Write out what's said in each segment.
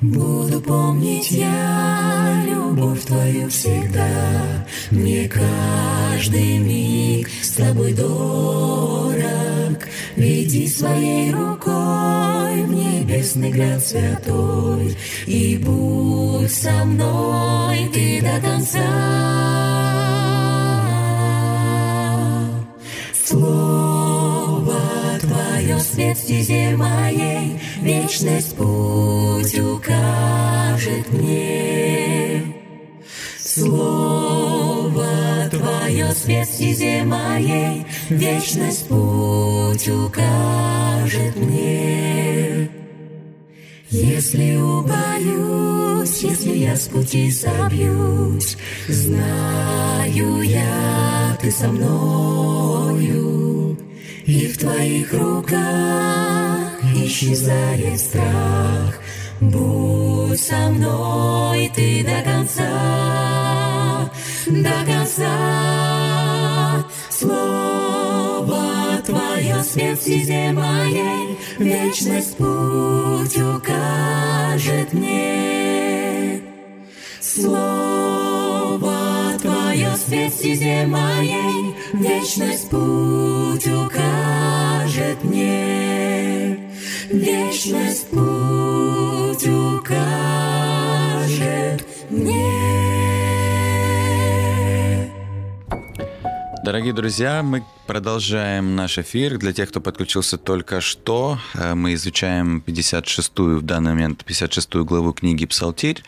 Буду помнить я любовь Твою всегда, Мне каждый миг с Тобой дорог. Веди своей рукой в небесный град святой, И будь со мной Ты до конца. Слово Твое свет стезе моей, Вечность путь укажет мне. Слово Твое свет стезе моей, Вечность путь укажет мне. Если убоюсь, если я с пути собьюсь, Знаю я, Ты со мною, И в Твоих руках исчезает страх. Будь со мной Ты до конца, до конца. Слово Твое свет в стезе моей, Вечность путь укажет мне. Слово Твое свет в стезе моей, Вечность путь укажет мне. Вечность путь Дорогие друзья, мы продолжаем наш эфир. Для тех, кто подключился только что, э, мы изучаем 56-ю, в данный момент 56-ю главу книги «Псалтирь»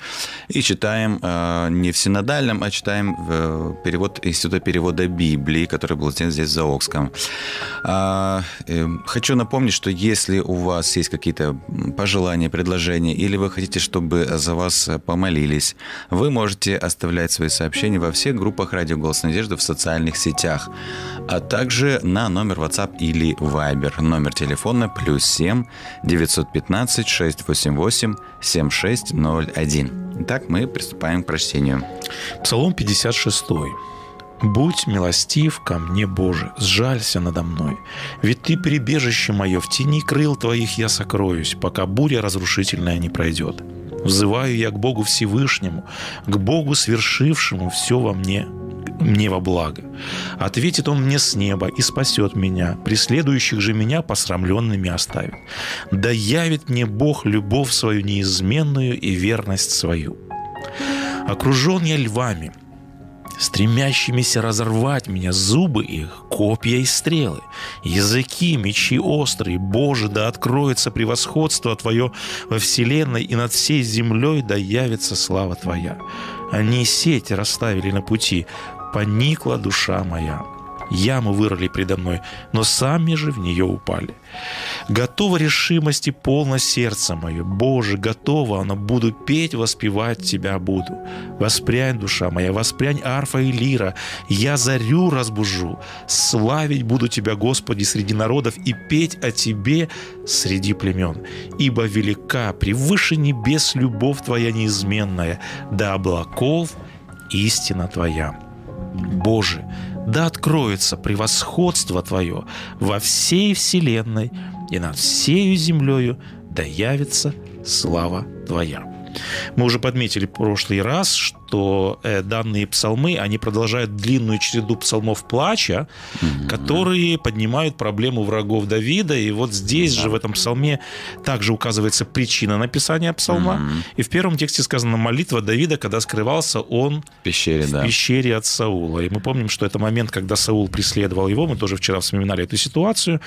и читаем э, не в синодальном, а читаем в перевод Института перевода Библии, который был сделан здесь в Заокском. А, э, хочу напомнить, что если у вас есть какие-то пожелания, предложения, или вы хотите, чтобы за вас помолились, вы можете оставлять свои сообщения во всех группах «Радио Голос Надежды» в социальных сетях, а также на номер WhatsApp или Viber. Номер телефона плюс 7 915 688 7601. Итак, мы приступаем к прочтению. Псалом 56. «Будь милостив ко мне, Боже, сжалься надо мной, ведь Ты прибежище мое, в тени крыл Твоих я сокроюсь, пока буря разрушительная не пройдет. Взываю я к Богу Всевышнему, к Богу, свершившему все во мне, мне во благо. Ответит он мне с неба и спасет меня, преследующих же меня посрамленными оставит. Да явит мне Бог любовь свою неизменную и верность свою. Окружен я львами, стремящимися разорвать меня, зубы их, копья и стрелы, языки, мечи острые, Боже, да откроется превосходство Твое во вселенной, и над всей землей да явится слава Твоя. Они сеть расставили на пути, поникла душа моя. Яму вырыли предо мной, но сами же в нее упали. Готова решимости полно сердце мое. Боже, готово оно, буду петь, воспевать Тебя буду. Воспрянь, душа моя, воспрянь арфа и лира. Я зарю разбужу. Славить буду Тебя, Господи, среди народов и петь о Тебе среди племен. Ибо велика, превыше небес любовь Твоя неизменная, до облаков истина Твоя. Боже, да откроется превосходство Твое во всей вселенной и над всею землею да явится слава Твоя. Мы уже подметили в прошлый раз, что э, данные псалмы, они продолжают длинную череду псалмов плача, mm-hmm. которые поднимают проблему врагов Давида. И вот здесь да. же, в этом псалме, также указывается причина написания псалма. Mm-hmm. И в первом тексте сказано молитва Давида, когда скрывался он в пещере, в да. пещере от Саула. И мы помним, что это момент, когда Саул преследовал его. Мы тоже вчера вспоминали эту ситуацию.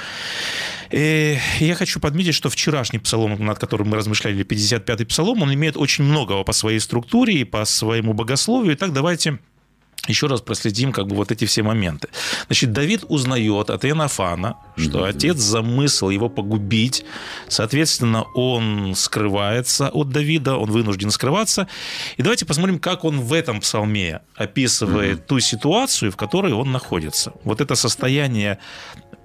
И я хочу подметить, что вчерашний псалом, над которым мы размышляли, 55-й псалом, он имеет очень многого по своей структуре и по своему богословию. Итак, давайте еще раз проследим как бы вот эти все моменты. Значит, Давид узнает от Иоаннафана, что mm-hmm. отец замысл его погубить. Соответственно, он скрывается от Давида, он вынужден скрываться. И давайте посмотрим, как он в этом псалме описывает mm-hmm. ту ситуацию, в которой он находится. Вот это состояние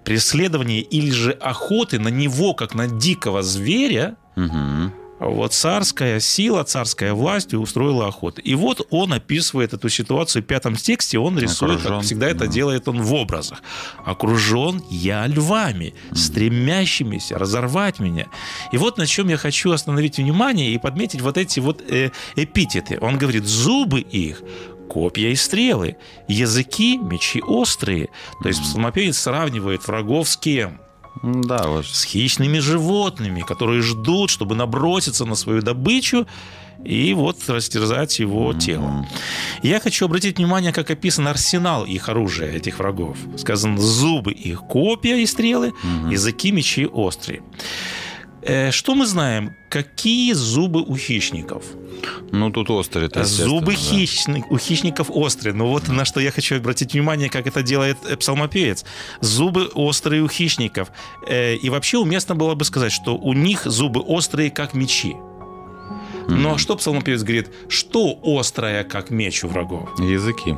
преследования или же охоты на него, как на дикого зверя, mm-hmm вот царская сила, царская власть устроила охоту. И вот он описывает эту ситуацию в пятом тексте, он рисует, Окружен, как всегда это делает он в образах. «Окружен я львами, стремящимися разорвать меня». И вот на чем я хочу остановить внимание и подметить вот эти вот э, эпитеты. Он говорит, зубы их копья и стрелы, языки, мечи острые. То есть псалмопевец сравнивает врагов с кем? Да, вот. С хищными животными, которые ждут, чтобы наброситься на свою добычу и вот растерзать его mm-hmm. тело. Я хочу обратить внимание, как описан арсенал их оружия, этих врагов. Сказано, зубы их, копья и стрелы, mm-hmm. языки, мечи острые. Э, что мы знаем? Какие зубы у хищников? Ну, тут острые. Зубы да. хищник, у хищников острые. Но вот на что я хочу обратить внимание, как это делает э, псалмопевец. Зубы острые у хищников. Э, и вообще уместно было бы сказать, что у них зубы острые, как мечи. Но mm-hmm. что псалмопевец говорит? Что острое, как меч у врагов? Языки.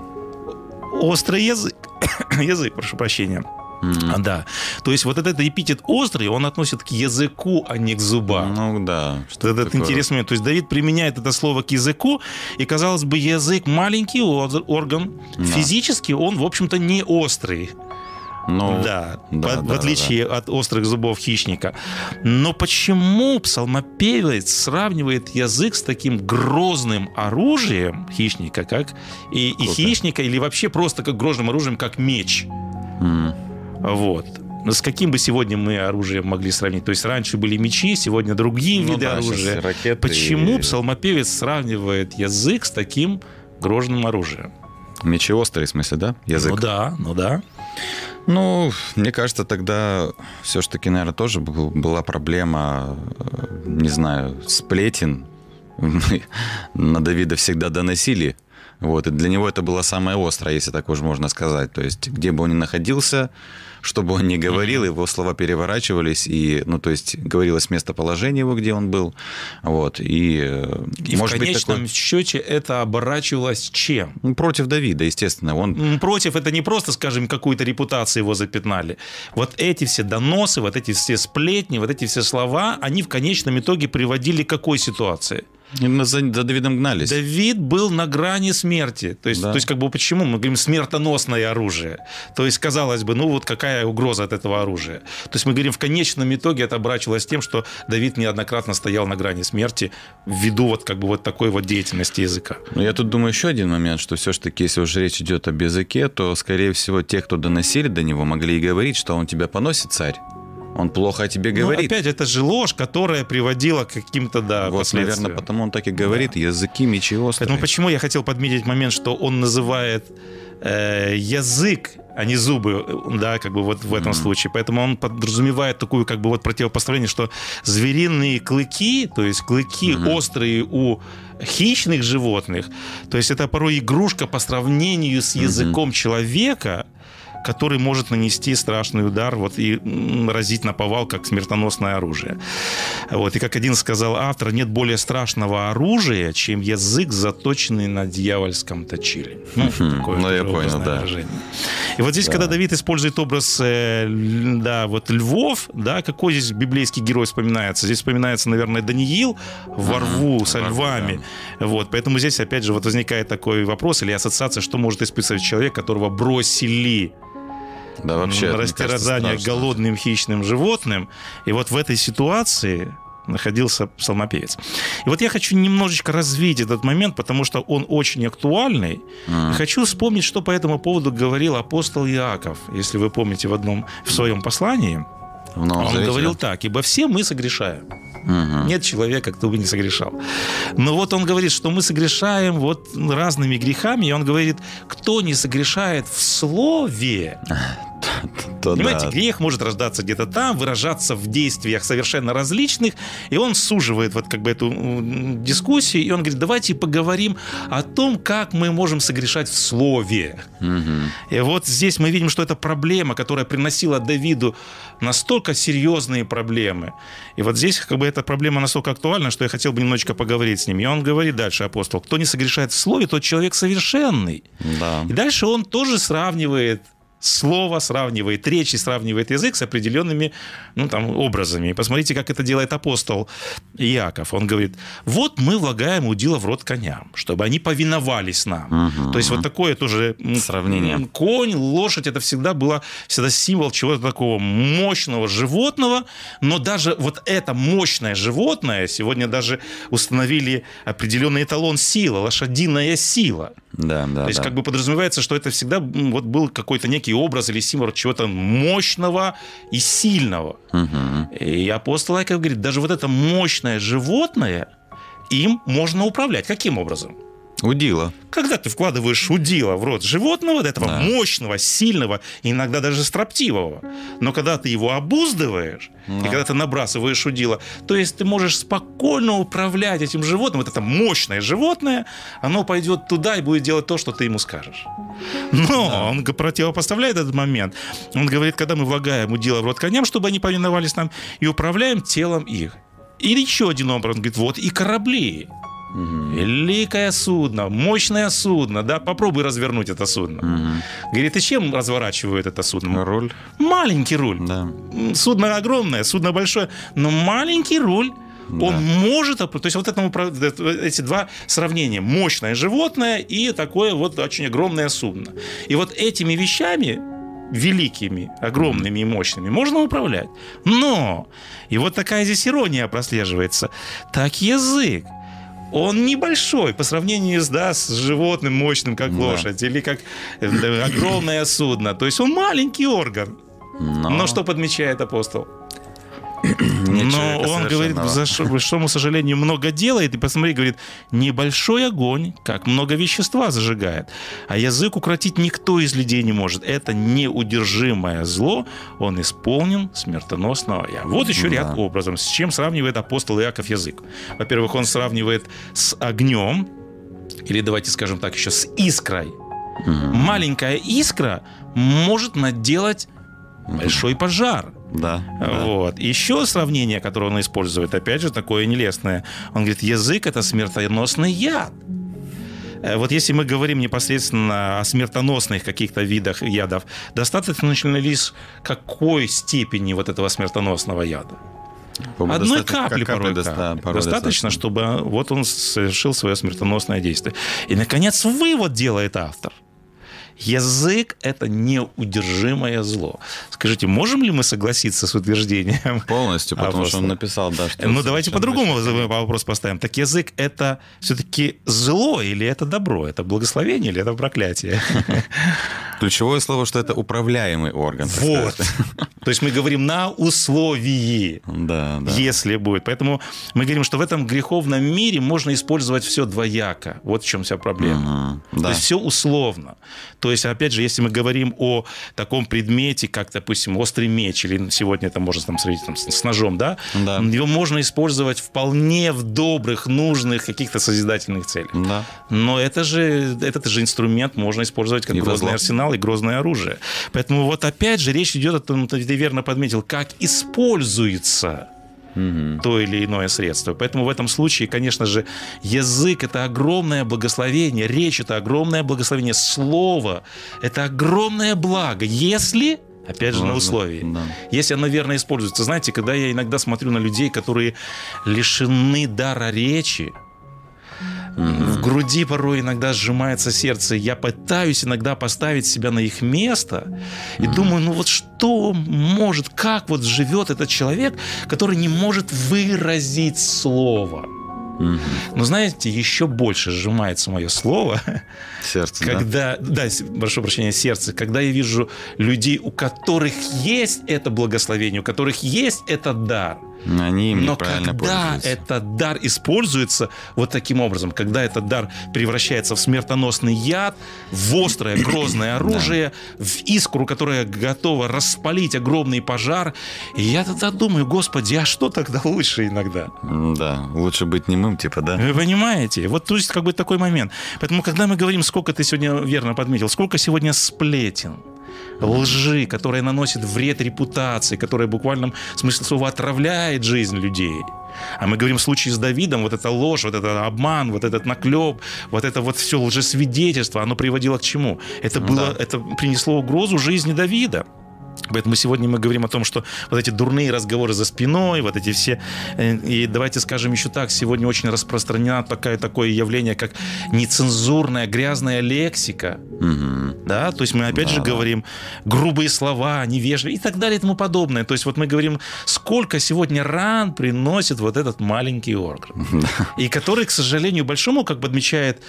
Острый язык. язык, прошу прощения. Mm-hmm. Да. То есть вот этот эпитет острый, он относит к языку, а не к зубам. Ну да. Что это такое? интересный момент. То есть Давид применяет это слово к языку, и, казалось бы, язык маленький орган. Да. Физически он, в общем-то, не острый. Ну, да, да, в, да, в отличие да. от острых зубов хищника. Но почему псалмопевец сравнивает язык с таким грозным оружием хищника, как и, и хищника, или вообще просто как грозным оружием, как меч? Mm. Вот. С каким бы сегодня мы оружием могли сравнить? То есть раньше были мечи, сегодня другие ну, виды да, оружия. Почему и... псалмопевец сравнивает язык с таким грозным оружием? Мечи острые, в смысле, да? Язык. Ну да, ну да. Ну, мне кажется, тогда все-таки, наверное, тоже была проблема, э, не знаю, сплетен. На Давида всегда доносили вот, и для него это было самое острое, если так уж можно сказать. То есть, где бы он ни находился, что бы он ни говорил, его слова переворачивались, и, ну, то есть, говорилось местоположение его, где он был. Вот, и, э, и может в конечном быть, такой... счете это оборачивалось чем? Ну, против Давида, естественно. Он... Против это не просто, скажем, какую-то репутацию его запятнали. Вот эти все доносы, вот эти все сплетни, вот эти все слова, они в конечном итоге приводили к какой ситуации? Именно за, за Давидом гнались. Давид был на грани смерти. То есть, да. то есть, как бы почему мы говорим смертоносное оружие? То есть, казалось бы, ну вот какая угроза от этого оружия? То есть мы говорим, в конечном итоге это обрачивалось тем, что Давид неоднократно стоял на грани смерти ввиду вот как бы вот такой вот деятельности языка. Но я тут думаю еще один момент, что все-таки, если уже речь идет об языке, то, скорее всего, те, кто доносили до него, могли и говорить, что он тебя поносит, царь. Он плохо о тебе ну, говорит. Ну, опять, это же ложь, которая приводила к каким-то, да, Вот, наверное, потому он так и говорит. Да. Языки, мечи острые. Поэтому почему я хотел подметить момент, что он называет э, язык, а не зубы, да, как бы вот в этом mm-hmm. случае. Поэтому он подразумевает такую, как бы вот противопоставление, что звериные клыки, то есть клыки mm-hmm. острые у хищных животных, то есть это порой игрушка по сравнению с языком mm-hmm. человека, который может нанести страшный удар вот, и разить на повал, как смертоносное оружие. Вот, и как один сказал автор, нет более страшного оружия, чем язык, заточенный на дьявольском точиле. Ну, такое ну я понял, да. Выражение. И вот здесь, да. когда Давид использует образ э, да, вот львов, да, какой здесь библейский герой вспоминается? Здесь вспоминается, наверное, Даниил во рву со львами. Да. Вот, поэтому здесь, опять же, вот возникает такой вопрос или ассоциация, что может испытывать человек, которого бросили да, вообще, растерзание голодным хищным животным. И вот в этой ситуации находился псалмопевец. И вот я хочу немножечко развить этот момент, потому что он очень актуальный. Mm. хочу вспомнить, что по этому поводу говорил апостол Иаков, если вы помните в одном в своем послании. Он Завете. говорил так: ибо все мы согрешаем. Угу. Нет человека, кто бы не согрешал. Но вот он говорит, что мы согрешаем вот разными грехами, и он говорит, кто не согрешает в слове, То Понимаете, да. грех может рождаться где-то там, выражаться в действиях совершенно различных, и он суживает вот как бы эту дискуссию, и он говорит, давайте поговорим о том, как мы можем согрешать в слове. Мгм. И вот здесь мы видим, что это проблема, которая приносила Давиду настолько серьезные проблемы. И вот здесь как бы эта проблема настолько актуальна, что я хотел бы немножечко поговорить с ним. И он говорит дальше, апостол, кто не согрешает в слове, тот человек совершенный. Да. И дальше он тоже сравнивает слово, сравнивает речь и сравнивает язык с определенными ну, там, образами. И посмотрите, как это делает апостол Иаков. Он говорит, вот мы влагаем удила в рот коням, чтобы они повиновались нам. Мгм. То есть вот такое тоже Сравнение. Конь, лошадь, это всегда было всегда символ чего-то такого мощного животного, но даже вот это мощное животное сегодня даже установили определенный эталон силы, лошадиная сила. Да, да, То есть да. как бы подразумевается, что это всегда вот был какой-то некий образ или символ чего-то мощного и сильного. Мгм. И апостол Яков говорит, даже вот это мощное животное, им можно управлять. Каким образом? Удила. Когда ты вкладываешь удила в рот животного, этого Да. мощного, сильного, иногда даже строптивого, но когда ты его обуздываешь, и Да. когда ты набрасываешь удила, то есть ты можешь спокойно управлять этим животным, вот это мощное животное, оно пойдет туда и будет делать то, что ты ему скажешь. Но он г- противопоставляет этот момент. Он говорит, когда мы влагаем удила в рот коням, чтобы они повиновались нам, и управляем телом их. Или еще один образ, он говорит, вот и корабли. Великое судно, мощное судно, да, попробуй развернуть это судно. Мгм. Говорит, и чем разворачивают это судно? Руль. Маленький руль. Да. Судно огромное, судно большое, но маленький руль, он Да. может, оп- то есть вот этому, про- это- эти два сравнения, мощное животное и такое вот очень огромное судно. И вот этими вещами, великими, огромными и мощными, можно управлять. Но, и вот такая здесь ирония прослеживается, так язык, он небольшой по сравнению с, да, с животным мощным, как Да. лошадь, или как э, огромное судно. То есть он маленький орган. Но, Но что подмечает апостол? Но он говорит, за что, к большому сожалению, много делает. И посмотри, говорит, небольшой огонь, как много вещества зажигает. А язык укротить никто из людей не может. Это неудержимое зло. Он исполнен смертоносного я. Вот еще Да. ряд образом. С чем сравнивает апостол Иаков язык? Во-первых, он сравнивает с огнем, или давайте скажем так, еще с искрой. Мгм. Маленькая искра может наделать большой пожар. Да. да. Вот. Еще сравнение, которое он использует, опять же, такое нелестное. Он говорит, язык – это смертоносный яд. Э, Вот если мы говорим непосредственно о смертоносных каких-то видах ядов, достаточно лишь какой степени вот этого смертоносного яда? По-моему, Одной достаточно- капли порой, доста- да. порой достаточно, чтобы вот он совершил свое смертоносное действие. И, наконец, вывод делает автор. Язык – это неудержимое зло. Скажите, можем ли мы согласиться с утверждением? Полностью, потому что Апостол. он написал, да, что... Ну, давайте по-другому вопрос поставим. Так язык – это все-таки зло или это добро? Это благословение или это проклятие? Ключевое слово, что это управляемый орган. Вот. То есть мы говорим на условии. Да, да. если будет. Поэтому мы говорим, что в этом греховном мире можно использовать все двояко. Вот в чем вся проблема. То Да. есть все условно. То есть, опять же, если мы говорим о таком предмете, как, допустим, острый меч, или сегодня это можно там сравнить там, с ножом, да? Да. Его можно использовать вполне в добрых, нужных, каких-то созидательных целях. Да. Но это же, этот же инструмент можно использовать как грозный зло. Арсенал и грозное оружие. Поэтому вот опять же речь идет о том, ты верно подметил, как используется Мгм. то или иное средство. Поэтому в этом случае, конечно же, язык – это огромное благословение, речь – это огромное благословение, слово – это огромное благо, если, опять же, на Ладно, условии. да. Если оно верно используется. Знаете, когда я иногда смотрю на людей, которые лишены дара речи, в груди порой иногда сжимается сердце. Я пытаюсь иногда поставить себя на их место и думаю, ну вот что может, как вот живет этот человек, который не может выразить слово. Мгм. Но знаете, еще больше сжимается мое слово, Сердце, да? когда, да, с- прошу прощения, сердце, когда я вижу людей, у которых есть это благословение, у которых есть этот дар, Они им Но неправильно когда пользуются. этот дар используется вот таким образом, когда этот дар превращается в смертоносный яд, в острое грозное оружие, в искру, которая готова распалить огромный пожар, и я тогда думаю, господи, а что тогда лучше иногда? Да, лучше быть немым, типа, да? Вы понимаете? Вот то есть как бы такой момент. Поэтому, когда мы говорим, сколько ты сегодня верно подметил, сколько сегодня сплетен, лжи, которая наносит вред репутации, которая в буквальном смысле слова отравляет жизнь людей. А мы говорим в случае с Давидом, вот эта ложь, вот этот обман, вот этот наклеп, вот это вот все лжесвидетельство, оно приводило к чему? Это было, это принесло угрозу жизни Давида. Поэтому сегодня мы говорим о том, что вот эти дурные разговоры за спиной, вот эти все... э, И давайте скажем еще так, сегодня очень распространено такое, такое явление, как нецензурная грязная лексика. Мгм. Да, то есть мы опять же говорим грубые слова, невежливые и так далее и тому подобное. То есть вот мы говорим, сколько сегодня ран приносит вот этот маленький орган. И который, к сожалению, большому, как бы отмечает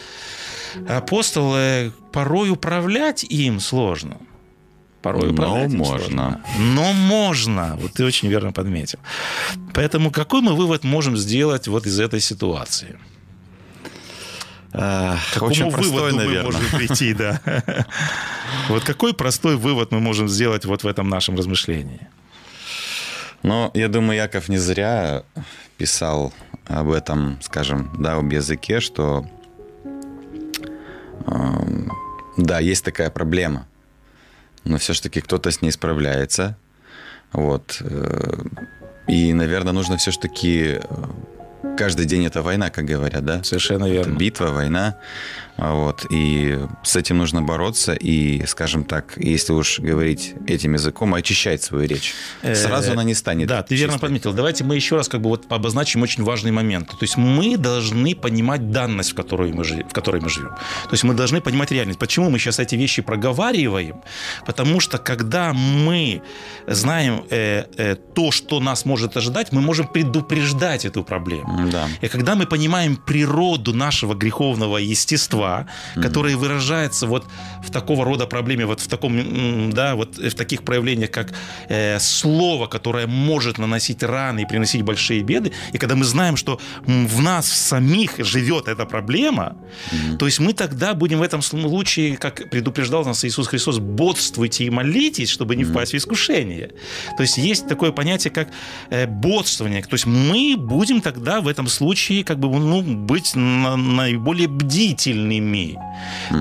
апостол, э, порой управлять им сложно. Порой Но можно. сложно. Но можно. Вот ты очень верно подметил. Поэтому какой мы вывод можем сделать вот из этой ситуации? А, К какому Очень простой, выводу мы наверное. можем прийти, да? Вот какой простой вывод мы можем сделать вот в этом нашем размышлении? Но я думаю, Яков не зря писал об этом, скажем, да, об языке, что эм, да, есть такая проблема, но все-таки кто-то с ней справляется. Вот. э, И, наверное, нужно все-таки каждый день это война, как говорят, да? Совершенно Это верно. битва, война. Вот. И с этим нужно бороться. И, скажем так, если уж говорить этим языком, очищать свою речь. Сразу Э, она не станет. Да, ты верно подметил. Давайте мы еще раз как бы вот обозначим очень важный момент. То есть мы должны понимать данность, в которой мы, в которой мы живем. То есть мы должны понимать реальность. Почему мы сейчас эти вещи проговариваем? Потому что когда мы знаем э, э, то, что нас может ожидать, мы можем предупреждать эту проблему. Да. И когда мы понимаем природу нашего греховного естества, которое выражается вот в такого рода проблеме, вот в таком, да, вот в таких проявлениях, как э, слово, которое может наносить раны и приносить большие беды, и когда мы знаем, что в нас самих живет эта проблема, то есть мы тогда будем в этом случае, как предупреждал нас Иисус Христос, бодствуйте и молитесь, чтобы не впасть в искушение. То есть есть такое понятие, как э, бодствование. То есть мы будем тогда в этом случае как бы ну, быть на- наиболее бдительными.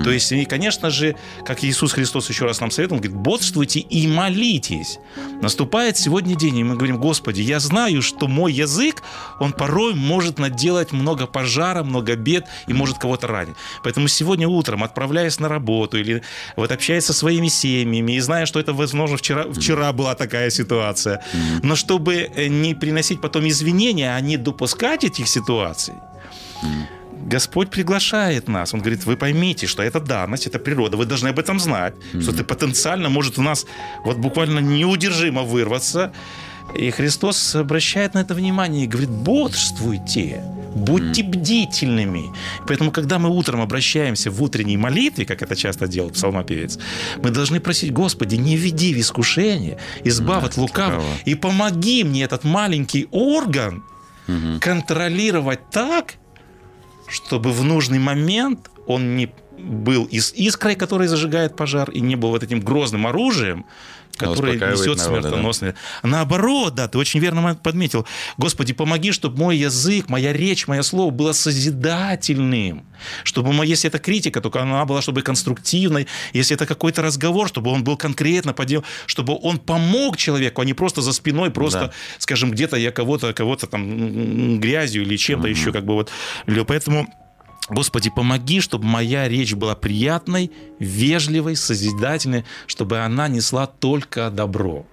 То есть, и, конечно же, как Иисус Христос еще раз нам советовал, он говорит, бодствуйте и молитесь. Наступает сегодня день, и мы говорим, Господи, я знаю, что мой язык, он порой может наделать много пожара, много бед и может кого-то ранить. Поэтому сегодня утром, отправляясь на работу или вот общаясь со своими семьями и зная, что это, возможно, вчера, вчера была такая ситуация, но чтобы э, не приносить потом извинения, а не допускать этих ситуаций, Господь приглашает нас. Он говорит, вы поймите, что это данность, это природа. Вы должны об этом знать, что это потенциально может у нас вот буквально неудержимо вырваться. И Христос обращает на это внимание и говорит, бодрствуйте, будьте бдительными. Поэтому, когда мы утром обращаемся в утренней молитве, как это часто делает псалмопевец, мы должны просить, Господи, не веди в искушение, избавь Да, от лукавого, и помоги мне этот маленький орган Мгм. контролировать так, чтобы в нужный момент он не был из искрой, которая зажигает пожар, и не был вот этим грозным оружием, успокаивает несет народа, да? Наоборот, да, ты очень верно подметил. Господи, помоги, чтобы мой язык, моя речь, мое слово было созидательным. Чтобы, если это критика, то она была, чтобы конструктивной. Если это какой-то разговор, чтобы он был конкретно подел, чтобы он помог человеку, а не просто за спиной, просто, Да. скажем, где-то я кого-то, кого-то там грязью или чем-то еще, как бы вот. Поэтому Господи, помоги, чтобы моя речь была приятной, вежливой, созидательной, чтобы она несла только добро.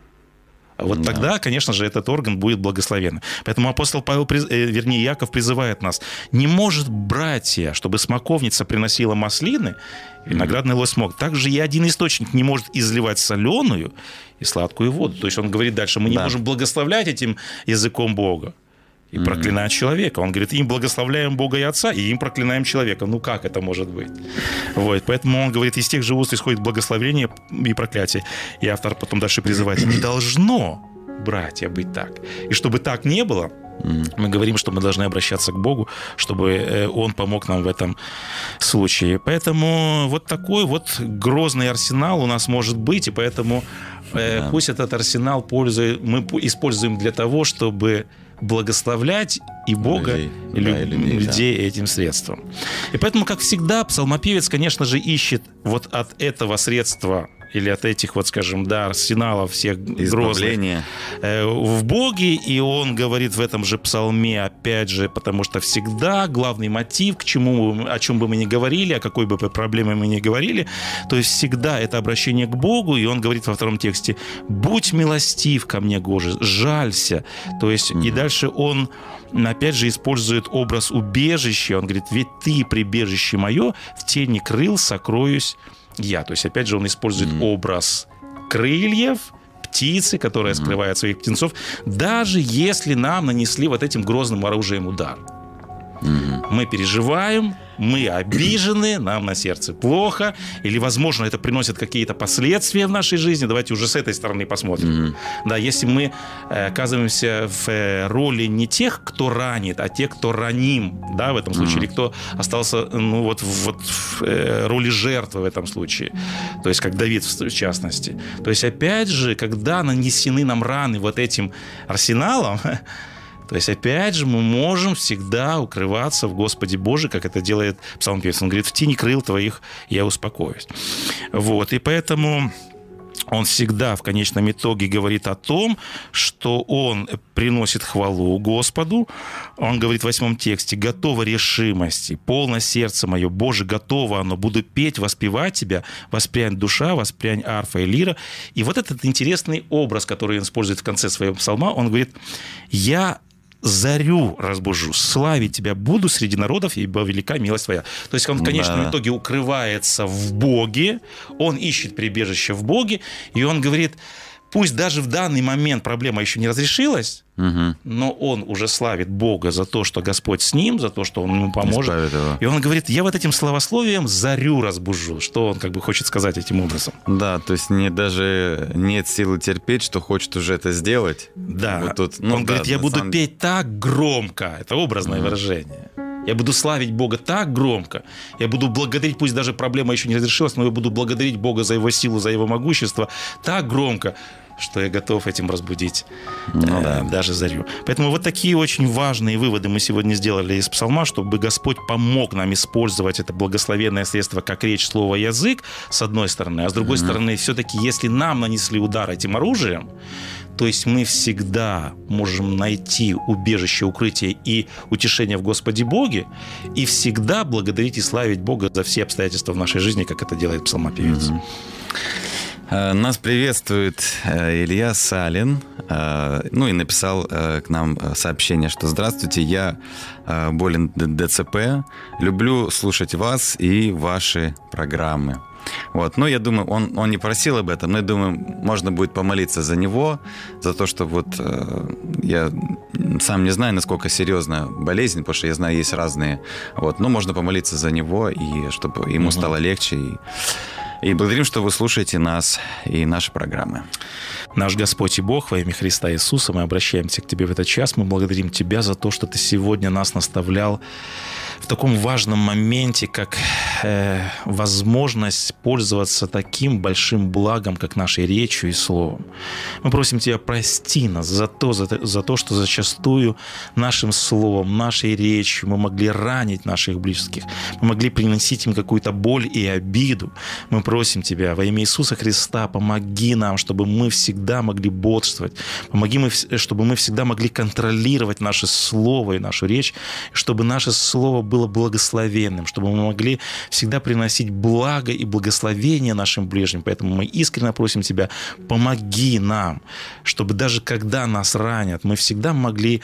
Вот Да. тогда, конечно же, этот орган будет благословен. Поэтому апостол Павел, э, вернее, Яков призывает нас. Не может, братья, чтобы смоковница приносила маслины, виноградный лось мог. Также и один источник не может изливать соленую и сладкую воду. То есть он говорит дальше, мы не Да. можем благословлять этим языком Бога и проклинать человека. Он говорит, им благословляем Бога и Отца, и им проклинаем человека. Ну как это может быть? Вот, поэтому он говорит, из тех же уст исходит благословение и проклятие. И автор потом дальше призывает, не должно братья, быть так. И чтобы так не было, мы говорим, что мы должны обращаться к Богу, чтобы э, Он помог нам в этом случае. Поэтому вот такой вот грозный арсенал у нас может быть, и поэтому э, да. пусть этот арсенал пользует, мы используем для того, чтобы благословлять и Бога, людей, и да, людей, людей да. этим средством. И поэтому, как всегда, псалмопевец, конечно же, ищет вот от этого средства или от этих вот, скажем, да, арсеналов всех грозных э, в Боге, и он говорит в этом же псалме, опять же, потому что всегда главный мотив, к чему, о чем бы мы ни говорили, о какой бы проблеме мы ни говорили, то есть всегда это обращение к Богу, и он говорит во втором тексте, «Будь милостив ко мне, Боже, жалься». То есть, mm-hmm. и дальше он опять же использует образ убежища. Он говорит, ведь ты, прибежище мое, в тени крыл сокроюсь я. То есть, опять же, он использует mm-hmm. образ крыльев, птицы, которая mm-hmm. скрывает своих птенцов, даже если нам нанесли вот этим грозным оружием удар. Mm-hmm. Мы переживаем, мы обижены, нам на сердце плохо, или, возможно, это приносит какие-то последствия в нашей жизни. Давайте уже с этой стороны посмотрим. Mm-hmm. Да, если мы э, оказываемся в э, роли не тех, кто ранит, а тех, кто раним, да, в этом случае, mm-hmm. или кто остался, ну, вот, вот в э, роли жертвы в этом случае. То есть, как Давид в частности. То есть, опять же, когда нанесены нам раны вот этим арсеналом, То есть, опять же, мы можем всегда укрываться в Господе Боже, как это делает псалмопевец. Он говорит, в тени крыл твоих я успокоюсь. Вот, и поэтому он всегда в конечном итоге говорит о том, что он приносит хвалу Господу. Он говорит в восьмом тексте, «Готова решимости, полно сердце мое, Боже, готово оно, буду петь, воспевать Тебя, воспрянь душа, воспрянь арфа и лира». И вот этот интересный образ, который он использует в конце своего псалма, он говорит, «Я зарю разбужу, славить тебя буду среди народов, ибо велика милость твоя. То есть он в конечном да. итоге укрывается в Боге, он ищет прибежище в Боге, и он говорит, пусть даже в данный момент проблема еще не разрешилась, угу. но он уже славит Бога за то, что Господь с ним, за то, что он ему поможет. И он говорит, я вот этим словословием зарю разбужу. Что он как бы хочет сказать этим образом? Да, то есть не, даже нет силы терпеть, что хочет уже это сделать. Да, вот тут, ну, он да, говорит, я буду самом... петь так громко. Это образное угу. выражение. Я буду славить Бога так громко. Я буду благодарить, пусть даже проблема еще не разрешилась, но я буду благодарить Бога за его силу, за его могущество так громко, что я готов этим разбудить ну, э, да. даже зарю. Поэтому вот такие очень важные выводы мы сегодня сделали из псалма, чтобы Господь помог нам использовать это благословенное средство, как речь, слово, язык, с одной стороны, а с другой mm-hmm. стороны, все-таки, если нам нанесли удар этим оружием, то есть мы всегда можем найти убежище, укрытие и утешение в Господе Боге, и всегда благодарить и славить Бога за все обстоятельства в нашей жизни, как это делает псалмопевец. Э, нас приветствует э, Илья Салин. Э, ну и написал к нам сообщение, что «Здравствуйте, я болен ДЦП. Люблю слушать вас и ваши программы». Вот. Ну, я думаю, он, он не просил об этом, но я думаю, можно будет помолиться за него, за то, что вот э, я сам не знаю, насколько серьезная болезнь, потому что я знаю, есть разные. Вот. Но можно помолиться за него, и чтобы ему угу. стало легче. И и благодарим, что вы слушаете нас и наши программы. Наш Господь и Бог, во имя Христа Иисуса, мы обращаемся к Тебе в этот час. Мы благодарим Тебя за то, что Ты сегодня нас наставлял в таком важном моменте, как э, возможность пользоваться таким большим благом, как нашей речью и словом. Мы просим Тебя, прости нас за то, за, за то, что зачастую нашим словом, нашей речью мы могли ранить наших близких, мы могли приносить им какую-то боль и обиду. Мы просим Тебя во имя Иисуса Христа, помоги нам, чтобы мы всегда могли бодрствовать, помоги, мы, чтобы мы всегда могли контролировать наше слово и нашу речь, чтобы наше слово было благословенным, чтобы мы могли всегда приносить благо и благословение нашим ближним. Поэтому мы искренне просим Тебя, помоги нам, чтобы даже когда нас ранят, мы всегда могли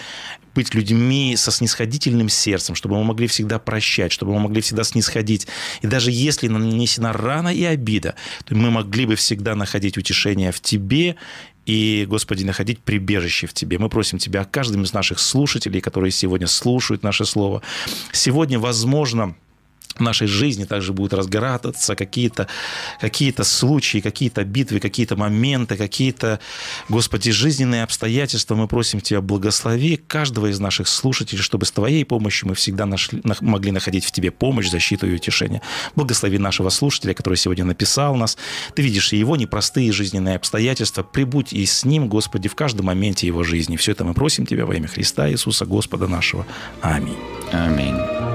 быть людьми со снисходительным сердцем, чтобы мы могли всегда прощать, чтобы мы могли всегда снисходить. И даже если нанесена рана и обида, то мы могли бы всегда находить утешение в Тебе и, Господи, находить прибежище в Тебе. Мы просим Тебя о каждом из наших слушателей, которые сегодня слушают наше Слово. Сегодня, возможно, в нашей жизни также будут разгораться какие-то какие случаи, какие-то битвы, какие-то моменты, какие-то, Господи, жизненные обстоятельства. Мы просим Тебя, благослови каждого из наших слушателей, чтобы с Твоей помощью мы всегда нашли, могли находить в Тебе помощь, защиту и утешение. Благослови нашего слушателя, который сегодня написал нас. Ты видишь и его непростые жизненные обстоятельства. Прибудь и с ним, Господи, в каждом моменте его жизни. Все это мы просим Тебя во имя Христа Иисуса, Господа нашего. Аминь. Аминь.